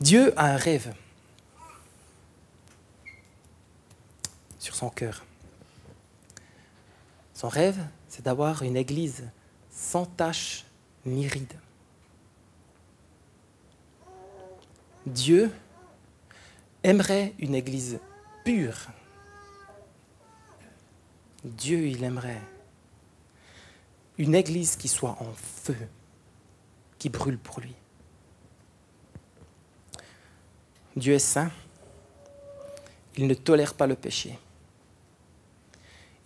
Dieu a un rêve sur son cœur. Son rêve, c'est d'avoir une église sans tache ni ride. Dieu aimerait une église pure. Dieu, il aimerait une église qui soit en feu, qui brûle pour lui. Dieu est saint, il ne tolère pas le péché.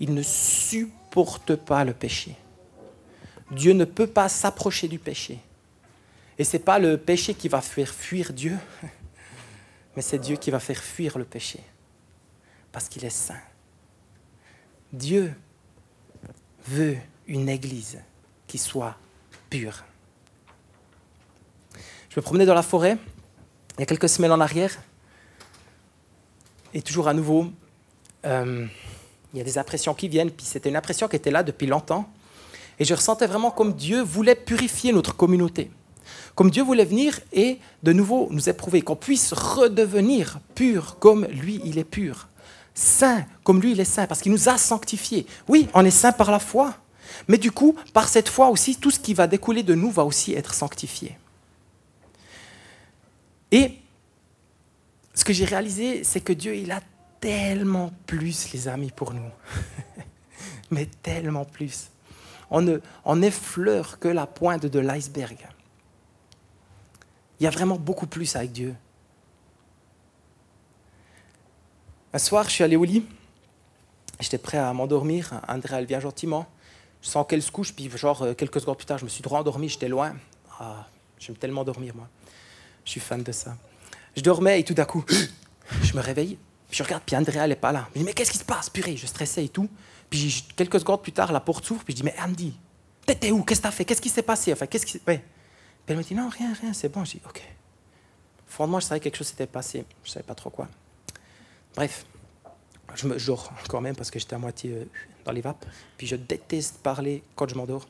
Il ne supporte pas le péché. Dieu ne peut pas s'approcher du péché. Et ce n'est pas le péché qui va faire fuir Dieu, mais c'est Dieu qui va faire fuir le péché, parce qu'il est saint. Dieu veut une église qui soit pure. Je me promenais dans la forêt il y a quelques semaines en arrière, et toujours à nouveau, euh, il y a des impressions qui viennent, puis c'était une impression qui était là depuis longtemps, et je ressentais vraiment comme Dieu voulait purifier notre communauté. Comme Dieu voulait venir et de nouveau nous éprouver, qu'on puisse redevenir pur comme lui, il est pur. Saint comme lui, il est saint, parce qu'il nous a sanctifiés. Oui, on est saint par la foi, mais du coup, par cette foi aussi, tout ce qui va découler de nous va aussi être sanctifié. Et ce que j'ai réalisé, c'est que Dieu, il a tellement plus, les amis, pour nous. mais tellement plus. On, ne, on effleure que la pointe de l'iceberg. Il y a vraiment beaucoup plus avec Dieu. Un soir, je suis allé au lit. J'étais prêt à m'endormir. Andrea, elle vient gentiment. Je sens qu'elle se couche, puis genre euh, quelques secondes plus tard, je me suis droit endormi, j'étais loin. Ah, j'aime tellement dormir, moi. Je suis fan de ça. Je dormais et tout d'un coup, je me réveille, puis je regarde, puis Andrea, n'est pas là. Je me dis, mais qu'est-ce qui se passe, purée Je stressais et tout. Puis quelques secondes plus tard, la porte s'ouvre, puis je dis, mais Andy, t'étais où? Qu'est-ce que t'as fait? Qu'est-ce qui s'est passé? Enfin, qu'est-ce qui... Ouais elle me dit non, rien, rien, c'est bon. Je dis ok. Fondamentalement, je savais que quelque chose s'était passé. Je ne savais pas trop quoi. Bref, je me dors quand même parce que j'étais à moitié euh, dans les vapes. Puis je déteste parler quand je m'endors.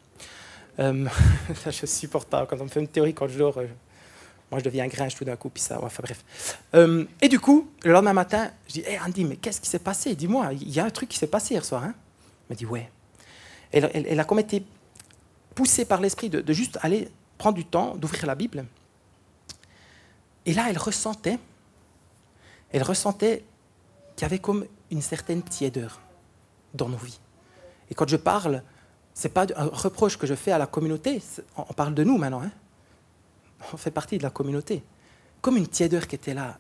Euh, je supporte pas. Quand on me fait une théorie quand je dors, euh, moi je deviens gringe tout d'un coup. Puis ça, enfin bref. Euh, et du coup, le lendemain matin, je dis Hé Andy, mais qu'est-ce qui s'est passé? Dis-moi, il y a un truc qui s'est passé hier soir. Hein Elle me dit Ouais. Elle, a comme été poussée par l'esprit de, de juste aller prendre du temps d'ouvrir la Bible. Et là, elle ressentait, elle ressentait qu'il y avait comme une certaine tiédeur dans nos vies. Et quand je parle, ce n'est pas un reproche que je fais à la communauté, on parle de nous maintenant. Hein. On fait partie de la communauté. Comme une tiédeur qui était là.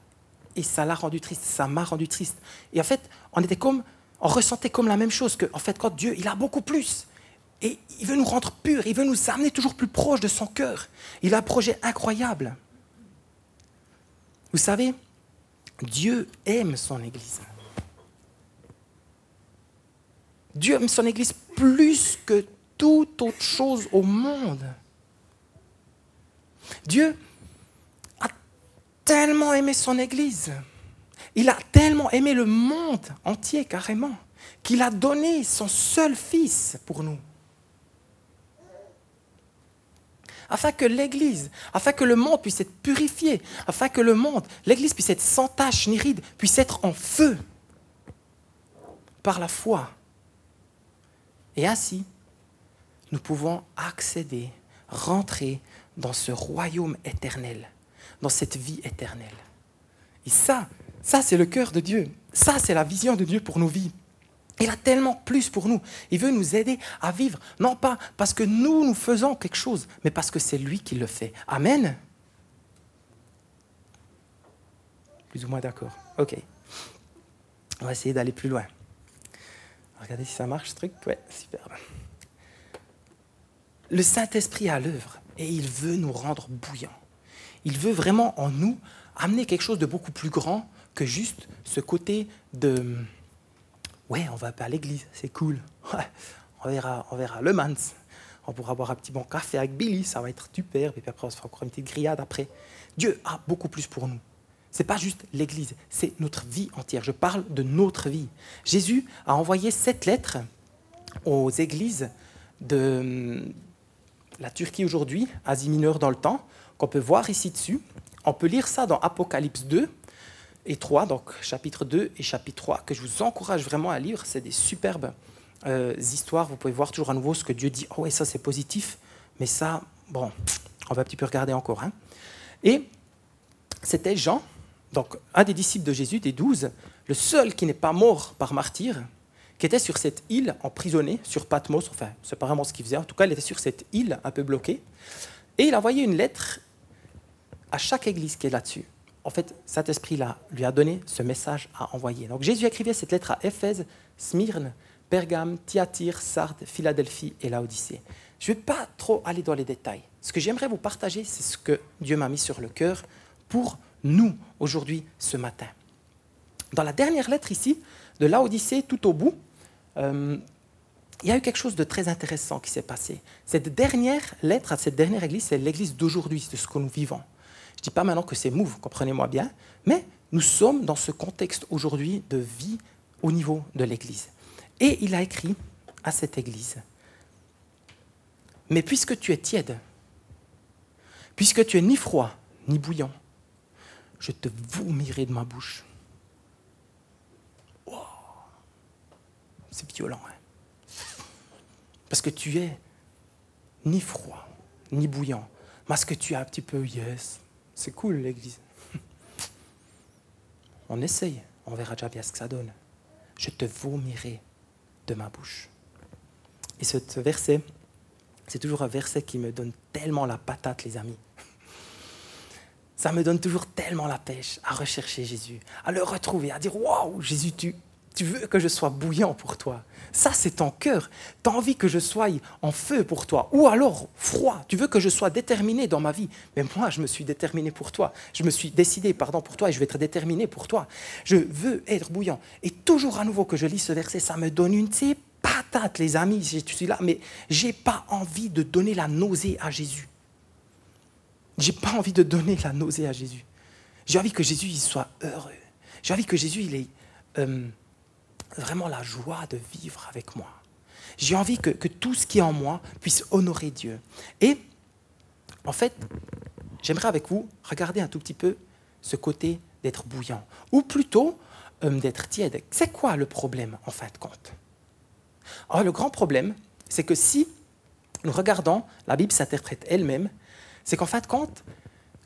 Et ça l'a rendu triste, ça m'a rendu triste. Et en fait, on était comme, on ressentait comme la même chose que, en fait, quand Dieu, il a beaucoup plus. Et il veut nous rendre purs, il veut nous amener toujours plus proche de son cœur. Il a un projet incroyable. Vous savez, Dieu aime son Église. Dieu aime son Église plus que toute autre chose au monde. Dieu a tellement aimé son Église. Il a tellement aimé le monde entier carrément qu'il a donné son seul fils pour nous. afin que l'Église, afin que le monde puisse être purifié, afin que le monde, l'Église puisse être sans tache ni ride, puisse être en feu par la foi. Et ainsi, nous pouvons accéder, rentrer dans ce royaume éternel, dans cette vie éternelle. Et ça, ça c'est le cœur de Dieu. Ça, c'est la vision de Dieu pour nos vies. Il a tellement plus pour nous. Il veut nous aider à vivre, non pas parce que nous, nous faisons quelque chose, mais parce que c'est lui qui le fait. Amen. Plus ou moins d'accord. OK. On va essayer d'aller plus loin. Regardez si ça marche ce truc. Ouais, superbe. Le Saint-Esprit a l'œuvre et il veut nous rendre bouillants. Il veut vraiment en nous amener quelque chose de beaucoup plus grand que juste ce côté de Ouais, on va à l'église, c'est cool. on, verra, on verra le Mans. On pourra boire un petit bon café avec Billy, ça va être super. Et puis après, on se fera encore une petite grillade après. Dieu a beaucoup plus pour nous. Ce n'est pas juste l'Église, c'est notre vie entière. Je parle de notre vie. Jésus a envoyé cette lettre aux églises de la Turquie aujourd'hui, Asie mineure dans le temps, qu'on peut voir ici dessus. On peut lire ça dans Apocalypse 2 et 3, donc chapitre 2 et chapitre 3, que je vous encourage vraiment à lire. C'est des superbes euh, histoires. Vous pouvez voir toujours à nouveau ce que Dieu dit. Oh, ça, c'est positif, mais ça, bon, on va un petit peu regarder encore. Hein. Et c'était Jean, donc un des disciples de Jésus, des douze, le seul qui n'est pas mort par martyr, qui était sur cette île emprisonné, sur Patmos, enfin, c'est pas vraiment ce qu'il faisait, en tout cas, il était sur cette île un peu bloquée, et il a envoyé une lettre à chaque église qui est là-dessus. En fait, cet esprit-là lui a donné ce message à envoyer. Donc Jésus écrivait cette lettre à Éphèse, Smyrne, Pergame, Thyatire, Sardes, Philadelphie et Laodicée. Je ne vais pas trop aller dans les détails. Ce que j'aimerais vous partager, c'est ce que Dieu m'a mis sur le cœur pour nous aujourd'hui, ce matin. Dans la dernière lettre ici, de Laodicée, tout au bout, euh, il y a eu quelque chose de très intéressant qui s'est passé. Cette dernière lettre à cette dernière église, c'est l'église d'aujourd'hui, de ce que nous vivons. Je ne dis pas maintenant que c'est move, comprenez-moi bien, mais nous sommes dans ce contexte aujourd'hui de vie au niveau de l'église. Et il a écrit à cette église, mais puisque tu es tiède, puisque tu es ni froid ni bouillant, je te vomirai de ma bouche. C'est violent. Hein parce que tu es ni froid, ni bouillant. Parce que tu es un petit peu yes. C'est cool l'église. On essaye, on verra déjà bien ce que ça donne. Je te vomirai de ma bouche. Et ce verset, c'est toujours un verset qui me donne tellement la patate, les amis. Ça me donne toujours tellement la pêche à rechercher Jésus, à le retrouver, à dire Waouh, Jésus, tu, tu veux que je sois bouillant pour toi. Ça, c'est ton cœur. Tu as envie que je sois en feu pour toi. Ou alors froid. Tu veux que je sois déterminé dans ma vie. Mais moi, je me suis déterminé pour toi. Je me suis décidé, pardon, pour toi et je vais être déterminé pour toi. Je veux être bouillant. Et toujours à nouveau que je lis ce verset, ça me donne une patate, les amis. Je suis là, mais j'ai pas envie de donner la nausée à Jésus. J'ai pas envie de donner la nausée à Jésus. J'ai envie que Jésus soit heureux. J'ai envie que Jésus il est euh, vraiment la joie de vivre avec moi. J'ai envie que, tout ce qui est en moi puisse honorer Dieu. Et en fait, j'aimerais avec vous regarder un tout petit peu ce côté d'être bouillant, ou plutôt euh, d'être tiède. C'est quoi le problème en fin de compte Le grand problème, c'est que si nous regardons, la Bible s'interprète elle-même, c'est qu'en fin de compte,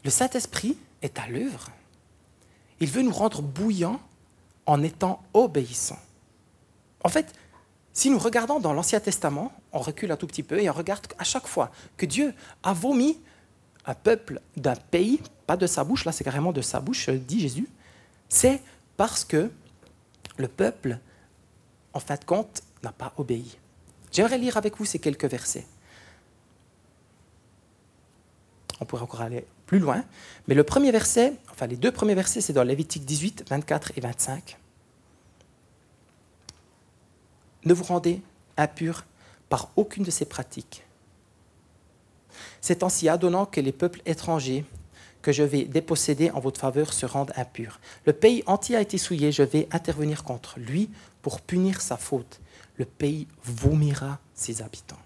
le Saint-Esprit est à l'œuvre. Il veut nous rendre bouillants en étant obéissants. En fait, si nous regardons dans l'Ancien Testament, on recule un tout petit peu et on regarde à chaque fois que Dieu a vomi un peuple d'un pays, pas de sa bouche, là c'est carrément de sa bouche, dit Jésus, c'est parce que le peuple, en fin de compte, n'a pas obéi. J'aimerais lire avec vous ces quelques versets. On pourrait encore aller plus loin, mais le premier verset, enfin les deux premiers versets, c'est dans Lévitique 18, 24 et 25 ne vous rendez impur par aucune de ces pratiques. C'est ainsi adonnant que les peuples étrangers que je vais déposséder en votre faveur se rendent impurs. Le pays entier a été souillé, je vais intervenir contre lui pour punir sa faute. Le pays vomira ses habitants.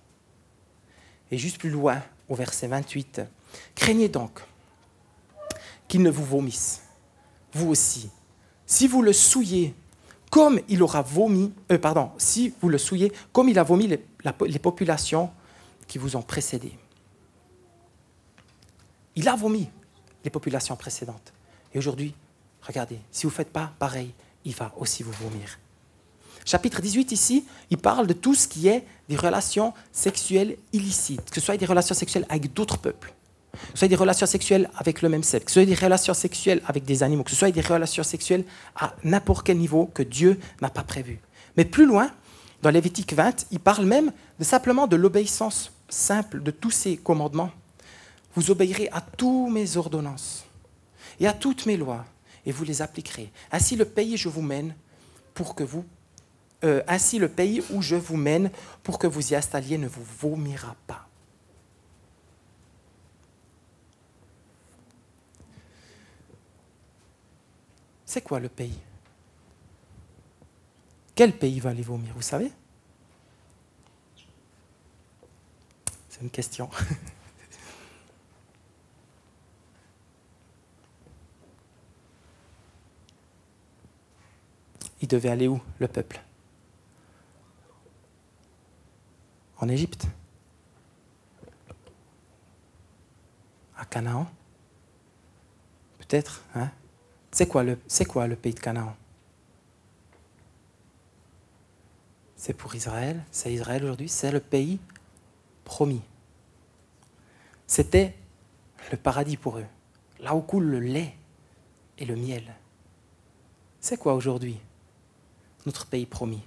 Et juste plus loin, au verset 28, craignez donc qu'il ne vous vomisse, vous aussi. Si vous le souillez comme il aura vomi, euh, pardon, si vous le souillez, comme il a vomi les, populations qui vous ont précédé. Il a vomi les populations précédentes. Et aujourd'hui, regardez, si vous ne faites pas pareil, il va aussi vous vomir. Chapitre 18 ici, il parle de tout ce qui est des relations sexuelles illicites, que ce soit des relations sexuelles avec d'autres peuples, que ce soit des relations sexuelles avec le même sexe, que ce soit des relations sexuelles avec des animaux, que ce soit des relations sexuelles à n'importe quel niveau que Dieu n'a pas prévu. Mais plus loin, dans Lévitique 20, il parle même simplement de l'obéissance simple de tous ces commandements. Vous obéirez à toutes mes ordonnances et à toutes mes lois, et vous les appliquerez. Ainsi le pays je vous mène pour que vous euh, ainsi le pays où je vous mène pour que vous y installiez ne vous vomira pas. C'est quoi le pays? Quel pays va les vomir, vous savez? C'est une question. Il devait aller où, le peuple? En Égypte? À Canaan? Peut-être, hein? C'est quoi, le, pays de Canaan? C'est pour Israël, c'est Israël aujourd'hui, c'est le pays promis. C'était le paradis pour eux, là où coule le lait et le miel. C'est quoi aujourd'hui notre pays promis?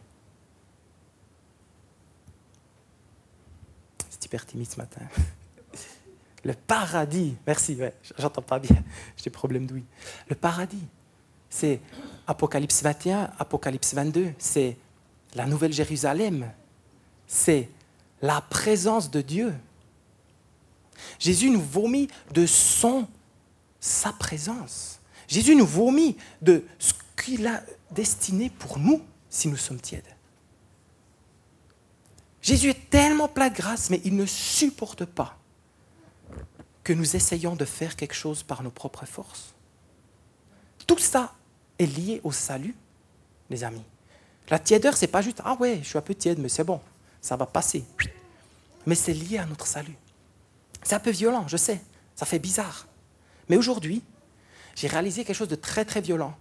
C'est hyper timide ce matin. Le paradis, merci, j'entends pas bien, j'ai des problèmes d'ouïe. Le paradis, c'est Apocalypse 21, Apocalypse 22, c'est la nouvelle Jérusalem, c'est la présence de Dieu. Jésus nous vomit de son, sa présence. Jésus nous vomit de ce qu'il a destiné pour nous si nous sommes tièdes. Jésus est tellement plein de grâce, mais il ne supporte pas que nous essayons de faire quelque chose par nos propres forces. Tout ça est lié au salut, les amis. La tièdeur, c'est pas juste ah ouais, je suis un peu tiède, mais c'est bon, ça va passer. Mais c'est lié à notre salut. C'est un peu violent, je sais, ça fait bizarre. Mais aujourd'hui, j'ai réalisé quelque chose de très très violent.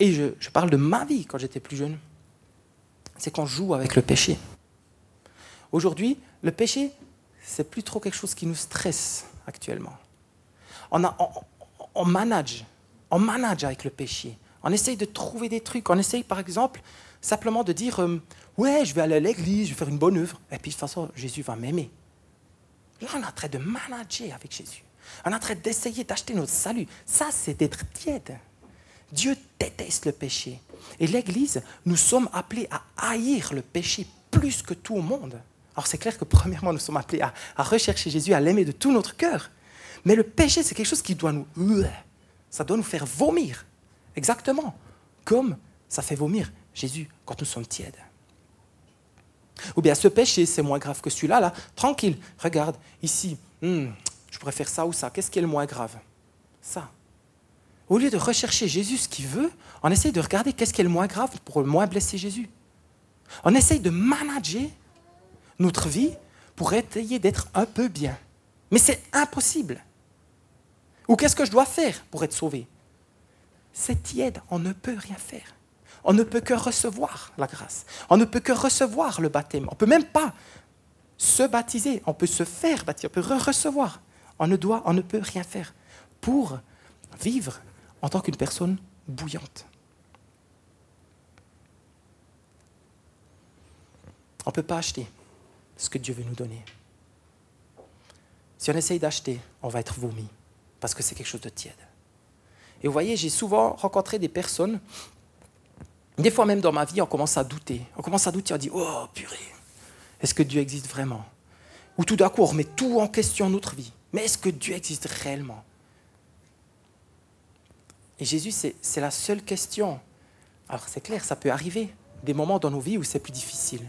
Et je, je parle de ma vie quand j'étais plus jeune. C'est qu'on joue avec le péché. Aujourd'hui, le péché, c'est plus trop quelque chose qui nous stresse actuellement. On, manage, on manage avec le péché. On essaye de trouver des trucs. On essaye, par exemple, simplement de dire euh, Ouais, je vais aller à l'église, je vais faire une bonne œuvre. Et puis, de toute façon, Jésus va m'aimer. Là, on est en train de manager avec Jésus. On est en train d'essayer d'acheter notre salut. Ça, c'est d'être tiède. Dieu déteste le péché. Et l'Église, nous sommes appelés à haïr le péché plus que tout au monde. Alors c'est clair que premièrement, nous sommes appelés à, rechercher Jésus, à l'aimer de tout notre cœur. Mais le péché, c'est quelque chose qui doit nous... Ça doit nous faire vomir. Exactement. Comme ça fait vomir Jésus quand nous sommes tièdes. Ou bien ce péché, c'est moins grave que celui-là, là. Tranquille, regarde, ici, hmm, je pourrais faire ça ou ça. Qu'est-ce qui est le moins grave? Ça. Au lieu de rechercher Jésus ce qu'il veut, on essaye de regarder qu'est-ce qui est le moins grave pour le moins blesser Jésus. On essaye de manager notre vie pour essayer d'être un peu bien. Mais c'est impossible. Ou qu'est-ce que je dois faire pour être sauvé? C'est tiède, on ne peut rien faire. On ne peut que recevoir la grâce. On ne peut que recevoir le baptême. On ne peut même pas se baptiser. On peut se faire baptiser. On peut recevoir. On ne doit, on ne peut rien faire pour vivre en tant qu'une personne bouillante. On ne peut pas acheter ce que Dieu veut nous donner. Si on essaye d'acheter, on va être vomi, parce que c'est quelque chose de tiède. Et vous voyez, j'ai souvent rencontré des personnes des fois même dans ma vie, on commence à douter. On commence à douter, on dit, oh purée, est-ce que Dieu existe vraiment? Ou tout d'un coup, on remet tout en question notre vie. Mais est-ce que Dieu existe réellement? Et Jésus, c'est la seule question. Alors c'est clair, ça peut arriver, des moments dans nos vies où c'est plus difficile.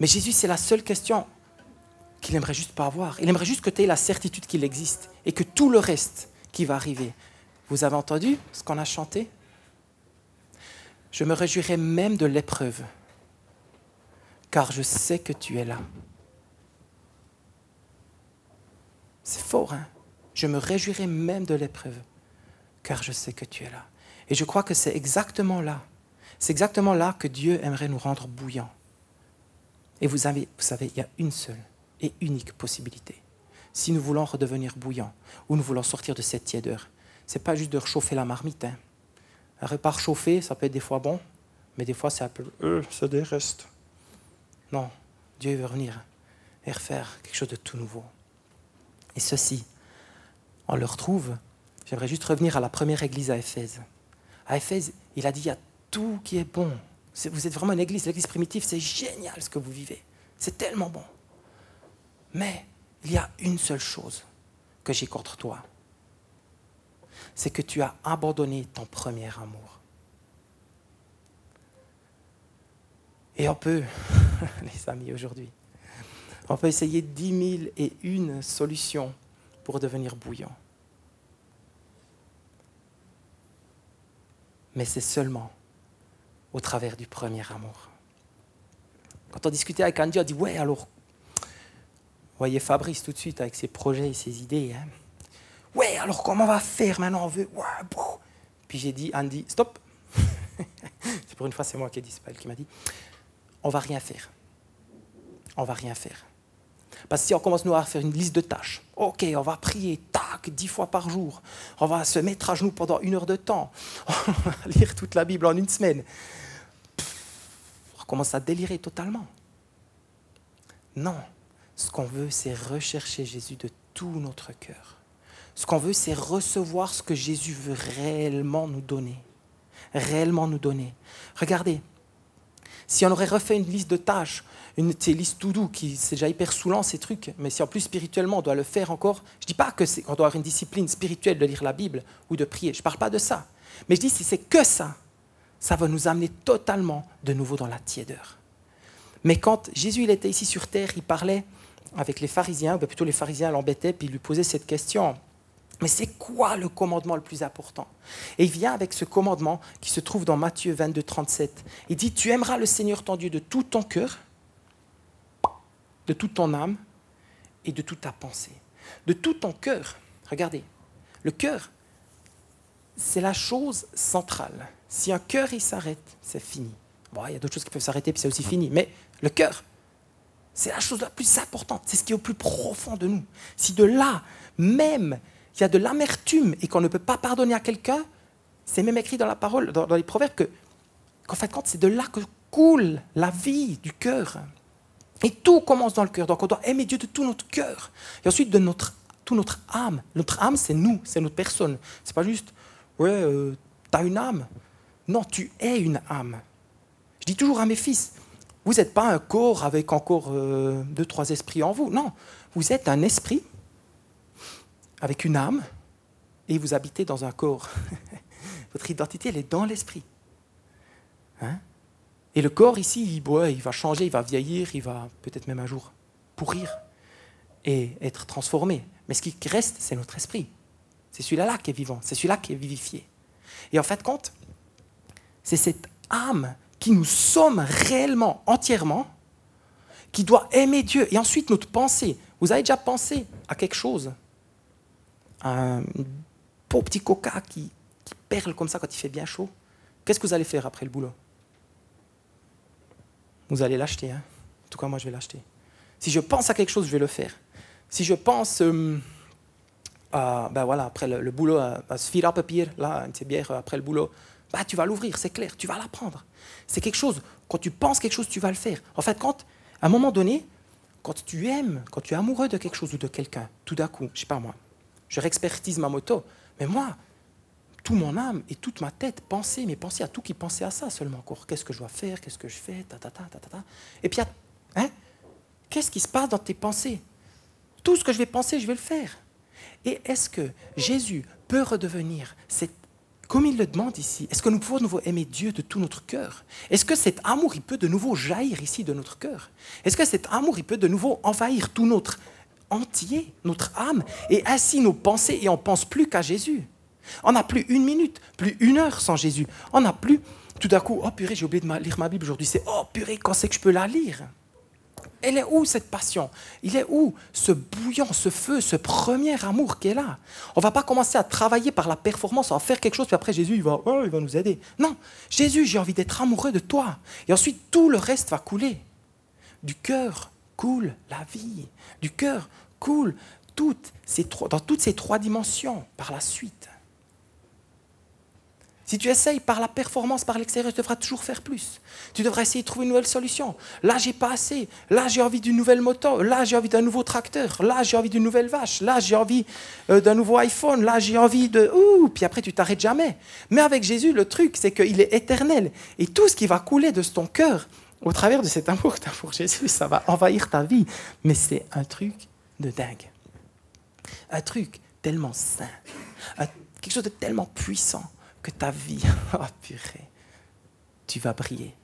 Mais Jésus, c'est la seule question qu'il aimerait juste pas avoir. Il aimerait juste que tu aies la certitude qu'il existe et que tout le reste qui va arriver. Vous avez entendu ce qu'on a chanté? Je me réjouirai même de l'épreuve, car je sais que tu es là. C'est fort, hein? Je me réjouirai même de l'épreuve, car je sais que tu es là. Et je crois que c'est exactement là, c'est exactement là que Dieu aimerait nous rendre bouillants. Et vous, avez, vous savez, il y a une seule et unique possibilité. Si nous voulons redevenir bouillants, ou nous voulons sortir de cette tiédeur, ce n'est pas juste de réchauffer la marmite, hein un repas chauffé, ça peut être des fois bon, mais des fois c'est un peu. Euh, c'est des. Non, Dieu veut venir et refaire quelque chose de tout nouveau. Et ceci, on le retrouve. J'aimerais juste revenir à la première église à Éphèse. À Éphèse, il a dit il y a tout qui est bon. Vous êtes vraiment une église, l'église primitive, c'est génial ce que vous vivez. C'est tellement bon. Mais il y a une seule chose que j'ai contre toi c'est que tu as abandonné ton premier amour. Et on peut, les amis, aujourd'hui, on peut essayer dix mille et une solutions pour devenir bouillant. Mais c'est seulement au travers du premier amour. Quand on discutait avec Andy, on dit Ouais, alors, voyez Fabrice tout de suite avec ses projets et ses idées. Hein. Ouais, alors comment on va faire maintenant On veut. Puis j'ai dit Andy, stop C'est pour une fois, c'est moi qui ai dit, c'est pas elle qui m'a dit On va rien faire. On va rien faire. Parce que si on commence nous à faire une liste de tâches, ok, on va prier, tac, dix fois par jour, on va se mettre à genoux pendant une heure de temps, on va lire toute la Bible en une semaine, on commence à délirer totalement. Non, ce qu'on veut, c'est rechercher Jésus de tout notre cœur. Ce qu'on veut, c'est recevoir ce que Jésus veut réellement nous donner. Réellement nous donner. Regardez, si on aurait refait une liste de tâches une liste tout doux qui c'est déjà hyper saoulant ces trucs, mais si en plus spirituellement on doit le faire encore, je dis pas que qu'on doit avoir une discipline spirituelle de lire la Bible ou de prier, je parle pas de ça. Mais je dis si c'est que ça, ça va nous amener totalement de nouveau dans la tiédeur. Mais quand Jésus était ici sur terre, il parlait avec les pharisiens, ou plutôt les pharisiens l'embêtaient, puis il lui posait cette question. Mais c'est quoi le commandement le plus important? Et il vient avec ce commandement qui se trouve dans Matthieu 22, 37. Il dit, tu aimeras le Seigneur ton Dieu de tout ton cœur, de toute ton âme et de toute ta pensée, de tout ton cœur. Regardez, le cœur, c'est la chose centrale. Si un cœur il s'arrête, c'est fini. Bon, il y a d'autres choses qui peuvent s'arrêter, puis c'est aussi fini. Mais le cœur, c'est la chose la plus importante. C'est ce qui est au plus profond de nous. Si de là, même, il y a de l'amertume et qu'on ne peut pas pardonner à quelqu'un, c'est même écrit dans la parole, dans, les proverbes, que, qu'en fait, c'est de là que coule la vie du cœur. Et tout commence dans le cœur. Donc on doit aimer Dieu de tout notre cœur. Et ensuite de notre, toute notre âme. Notre âme, c'est nous, c'est notre personne. C'est pas juste, ouais, euh, tu as une âme. Non, tu es une âme. Je dis toujours à mes fils, vous n'êtes pas un corps avec encore euh, deux, trois esprits en vous. Non, vous êtes un esprit avec une âme et vous habitez dans un corps. Votre identité, elle est dans l'esprit. Hein? Et le corps ici, il, il va changer, il va vieillir, il va peut-être même un jour pourrir et être transformé. Mais ce qui reste, c'est notre esprit. C'est celui-là qui est vivant, c'est celui-là qui est vivifié. Et en fait, compte, c'est cette âme qui nous sommes réellement, entièrement, qui doit aimer Dieu. Et ensuite, notre pensée. Vous avez déjà pensé à quelque chose? Un beau petit coca qui, perle comme ça quand il fait bien chaud Qu'est-ce que vous allez faire après le boulot? Vous allez l'acheter. Hein. En tout cas, moi, je vais l'acheter. Si je pense à quelque chose, je vais le faire. Si je pense euh, à, ben voilà, après le, boulot, à, à papier, là, une bière après le boulot, bah, tu vas l'ouvrir, c'est clair, tu vas la prendre. C'est quelque chose, quand tu penses quelque chose, tu vas le faire. En fait, quand, à un moment donné, quand tu aimes, quand tu es amoureux de quelque chose ou de quelqu'un, tout d'un coup, je sais pas moi, je réexpertise ma moto, mais moi, tout mon âme et toute ma tête penser, mais penser à tout qui pensait à ça seulement. Encore. Qu'est-ce que je dois faire? Qu'est-ce que je fais? Ta, Et puis, hein, qu'est-ce qui se passe dans tes pensées? Tout ce que je vais penser, je vais le faire. Et est-ce que Jésus peut redevenir cette comme il le demande ici, est-ce que nous pouvons de nouveau aimer Dieu de tout notre cœur? Est-ce que cet amour, peut de nouveau jaillir ici de notre cœur? Est-ce que cet amour, peut de nouveau envahir tout notre entier, notre âme, et ainsi nos pensées, et on ne pense plus qu'à Jésus on n'a plus une minute, plus une heure sans Jésus. On n'a plus, tout d'un coup, oh purée, j'ai oublié de lire ma Bible aujourd'hui. C'est, oh purée, quand c'est que je peux la lire? Elle est où cette passion? Il est où ce bouillon, ce feu, ce premier amour qui est là On va pas commencer à travailler par la performance, à faire quelque chose, puis après Jésus, il va, oh, il va nous aider. Non, Jésus, j'ai envie d'être amoureux de toi. Et ensuite, tout le reste va couler. Du cœur coule la vie. Du cœur coule toutes ces dans toutes ces trois dimensions par la suite. Si tu essayes par la performance, par l'extérieur, tu devras toujours faire plus. Tu devras essayer de trouver une nouvelle solution. Là, j'ai pas assez. Là, j'ai envie d'une nouvelle moto. Là, j'ai envie d'un nouveau tracteur. Là, j'ai envie d'une nouvelle vache. Là, j'ai envie euh, d'un nouveau iPhone. Là, j'ai envie de... Ouh, puis après, tu t'arrêtes jamais. Mais avec Jésus, le truc, c'est qu'il est éternel. Et tout ce qui va couler de ton cœur, au travers de cet amour que tu as pour Jésus, ça va envahir ta vie. Mais c'est un truc de dingue. Un truc tellement sain. quelque chose de tellement puissant que ta vie, oh purée, tu vas briller.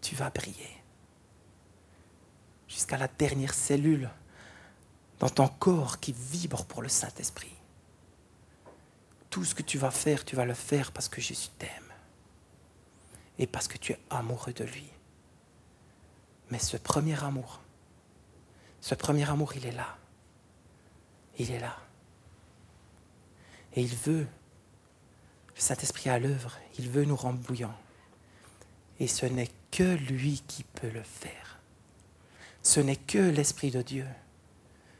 Tu vas briller. Jusqu'à la dernière cellule dans ton corps qui vibre pour le Saint-Esprit. Tout ce que tu vas faire, tu vas le faire parce que Jésus t'aime. Et parce que tu es amoureux de lui. Mais ce premier amour, ce premier amour, il est là. Il est là. Et il veut, le Saint-Esprit à l'œuvre, il veut nous rendre. Et ce n'est que lui qui peut le faire. Ce n'est que l'Esprit de Dieu.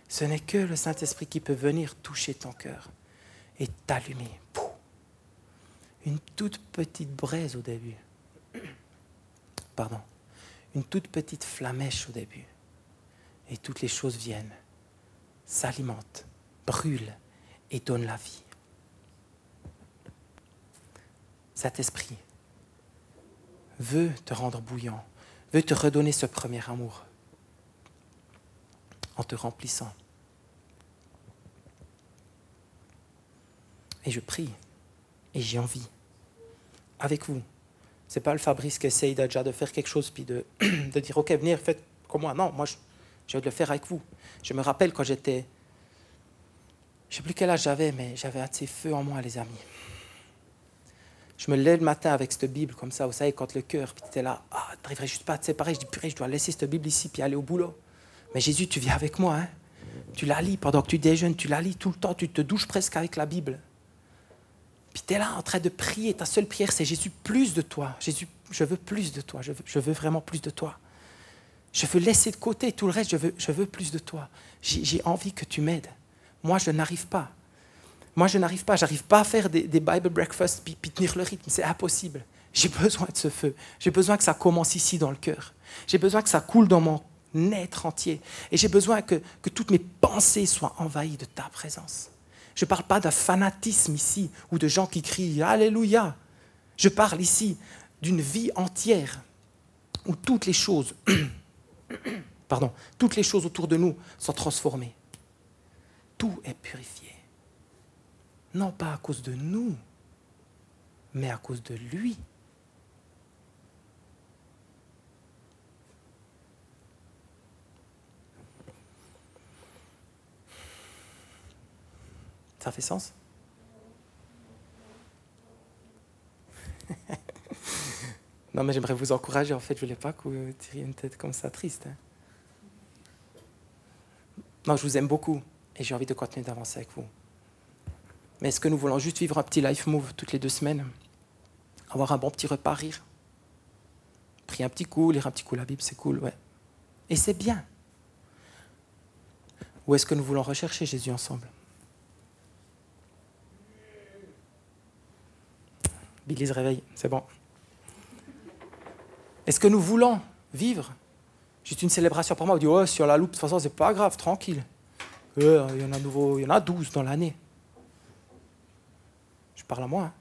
Ce n'est que le Saint-Esprit qui peut venir toucher ton cœur et t'allumer. Une toute petite braise au début. Une toute petite flamèche au début. Et toutes les choses viennent, s'alimentent, brûlent et donnent la vie. Cet esprit veut te rendre bouillant, veut te redonner ce premier amour en te remplissant. Et je prie et j'ai envie avec vous. C'est pas le Fabrice qui essaye déjà de faire quelque chose puis de, de dire ok venez faites comme moi. Non, moi je, veux le faire avec vous. Je me rappelle quand j'étais, je sais plus quel âge j'avais, mais j'avais un de ces feux en moi les amis. Je me lève le matin avec cette Bible comme ça, vous savez, quand le cœur, puis là, ah, tu n'arriverais juste pas à te séparer. Je dis, purée, je dois laisser cette Bible ici, puis aller au boulot. Mais Jésus, tu viens avec moi. Hein? Tu la lis pendant que tu déjeunes, tu la lis tout le temps, tu te douches presque avec la Bible. Puis tu es là en train de prier. Ta seule prière, c'est Jésus, plus de toi. Jésus, je veux plus de toi. Je veux, vraiment plus de toi. Je veux laisser de côté tout le reste. Je veux, plus de toi. J'ai envie que tu m'aides. Moi, je n'arrive pas. Moi, je n'arrive pas. J'arrive pas à faire des, Bible breakfast puis, puis tenir le rythme. C'est impossible. J'ai besoin de ce feu. J'ai besoin que ça commence ici dans le cœur. J'ai besoin que ça coule dans mon être entier. Et j'ai besoin que toutes mes pensées soient envahies de ta présence. Je ne parle pas d'un fanatisme ici ou de gens qui crient Alléluia. Je parle ici d'une vie entière où toutes les choses, pardon, toutes les choses autour de nous sont transformées. Tout est purifié. Non pas à cause de nous, mais à cause de lui. Ça fait sens Non, mais j'aimerais vous encourager. En fait, je ne voulais pas que vous tiriez une tête comme ça triste. Hein. Non, je vous aime beaucoup et j'ai envie de continuer d'avancer avec vous. Mais est-ce que nous voulons juste vivre un petit life move toutes les deux semaines? Avoir un bon petit repas, rire? Prier un petit coup, lire un petit coup la Bible, c'est cool, ouais. Et c'est bien. Ou est-ce que nous voulons rechercher Jésus ensemble? Billy se réveille, c'est bon. Est-ce que nous voulons vivre juste une célébration pour moi? On dit, oh, sur la loupe, de toute façon, c'est pas grave, tranquille. Euh, il y en a nouveau, il y en a 12 dans l'année. Je parle à moi. Hein.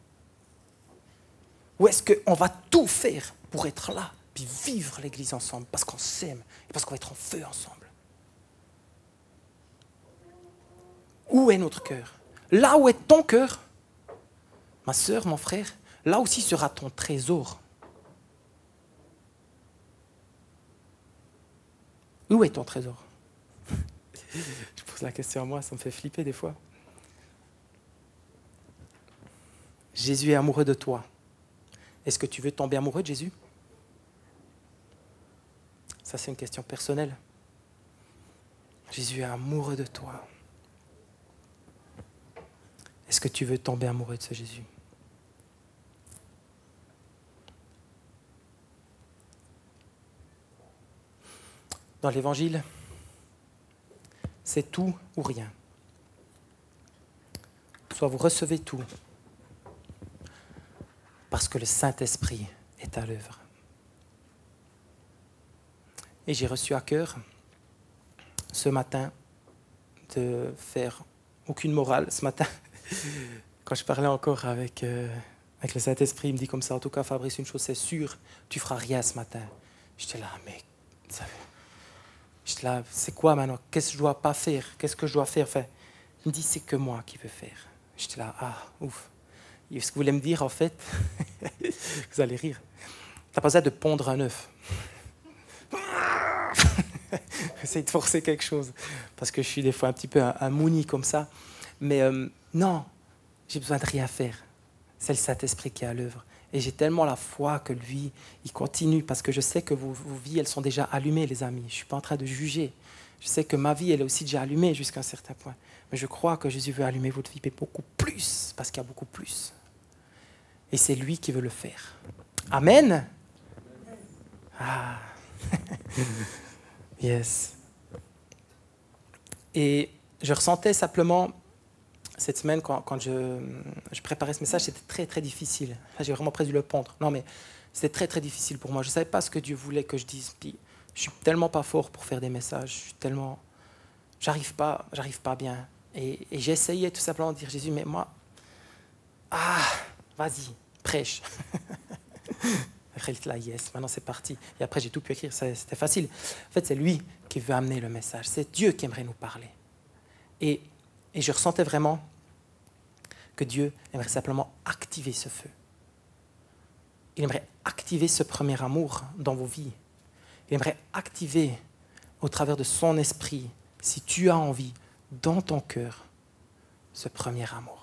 Ou est-ce qu'on va tout faire pour être là, puis vivre l'Église ensemble, parce qu'on s'aime et parce qu'on va être en feu ensemble? Où est notre cœur? Là où est ton cœur, ma soeur, mon frère, là aussi sera ton trésor. Où est ton trésor? Je pose la question à moi, ça me fait flipper des fois. Jésus est amoureux de toi. Est-ce que tu veux tomber amoureux de Jésus? Ça, c'est une question personnelle. Jésus est amoureux de toi. Est-ce que tu veux tomber amoureux de ce Jésus? Dans l'Évangile, c'est tout ou rien. Soit vous recevez tout, parce que le Saint-Esprit est à l'œuvre. Et j'ai reçu à cœur ce matin de faire aucune morale. Ce matin, quand je parlais encore avec, euh, avec le Saint-Esprit, il me dit comme ça, en tout cas Fabrice, une chose c'est sûr, tu feras rien ce matin. J'étais là, mais ça, J'étais là, c'est quoi maintenant? Qu'est-ce que je dois pas faire? Qu'est-ce que je dois faire? Enfin, Il me dit, c'est que moi qui veux faire. J'étais là, ah, ouf. ce que vous voulez me dire, en fait, vous allez rire. Tu n'as pas besoin de pondre un œuf. J'essaie de forcer quelque chose, parce que je suis des fois un petit peu un, mouni comme ça. Mais euh, non, j'ai besoin de rien faire. C'est le Saint-Esprit qui est à l'œuvre. Et j'ai tellement la foi que lui, il continue parce que je sais que vos, vies, elles sont déjà allumées, les amis. Je ne suis pas en train de juger. Je sais que ma vie, elle est aussi déjà allumée jusqu'à un certain point. Mais je crois que Jésus veut allumer votre vie, mais beaucoup plus, parce qu'il y a beaucoup plus. Et c'est lui qui veut le faire. Amen. Ah. yes. Et je ressentais simplement cette semaine, quand, je, préparais ce message, c'était très très difficile. J'ai vraiment presque dû le pondre. Non, mais c'était très très difficile pour moi. Je ne savais pas ce que Dieu voulait que je dise. Puis, je suis tellement pas fort pour faire des messages. Je suis j'arrive pas, j'arrive pas bien. Et, essayé tout simplement de dire Jésus, mais moi, ah, vas-y, prêche. là, yes, maintenant c'est parti. Et après, j'ai tout pu écrire, c'était facile. En fait, c'est lui qui veut amener le message. C'est Dieu qui aimerait nous parler. Et, et je ressentais vraiment que Dieu aimerait simplement activer ce feu. Il aimerait activer ce premier amour dans vos vies. Il aimerait activer au travers de son esprit, si tu as envie, dans ton cœur, ce premier amour.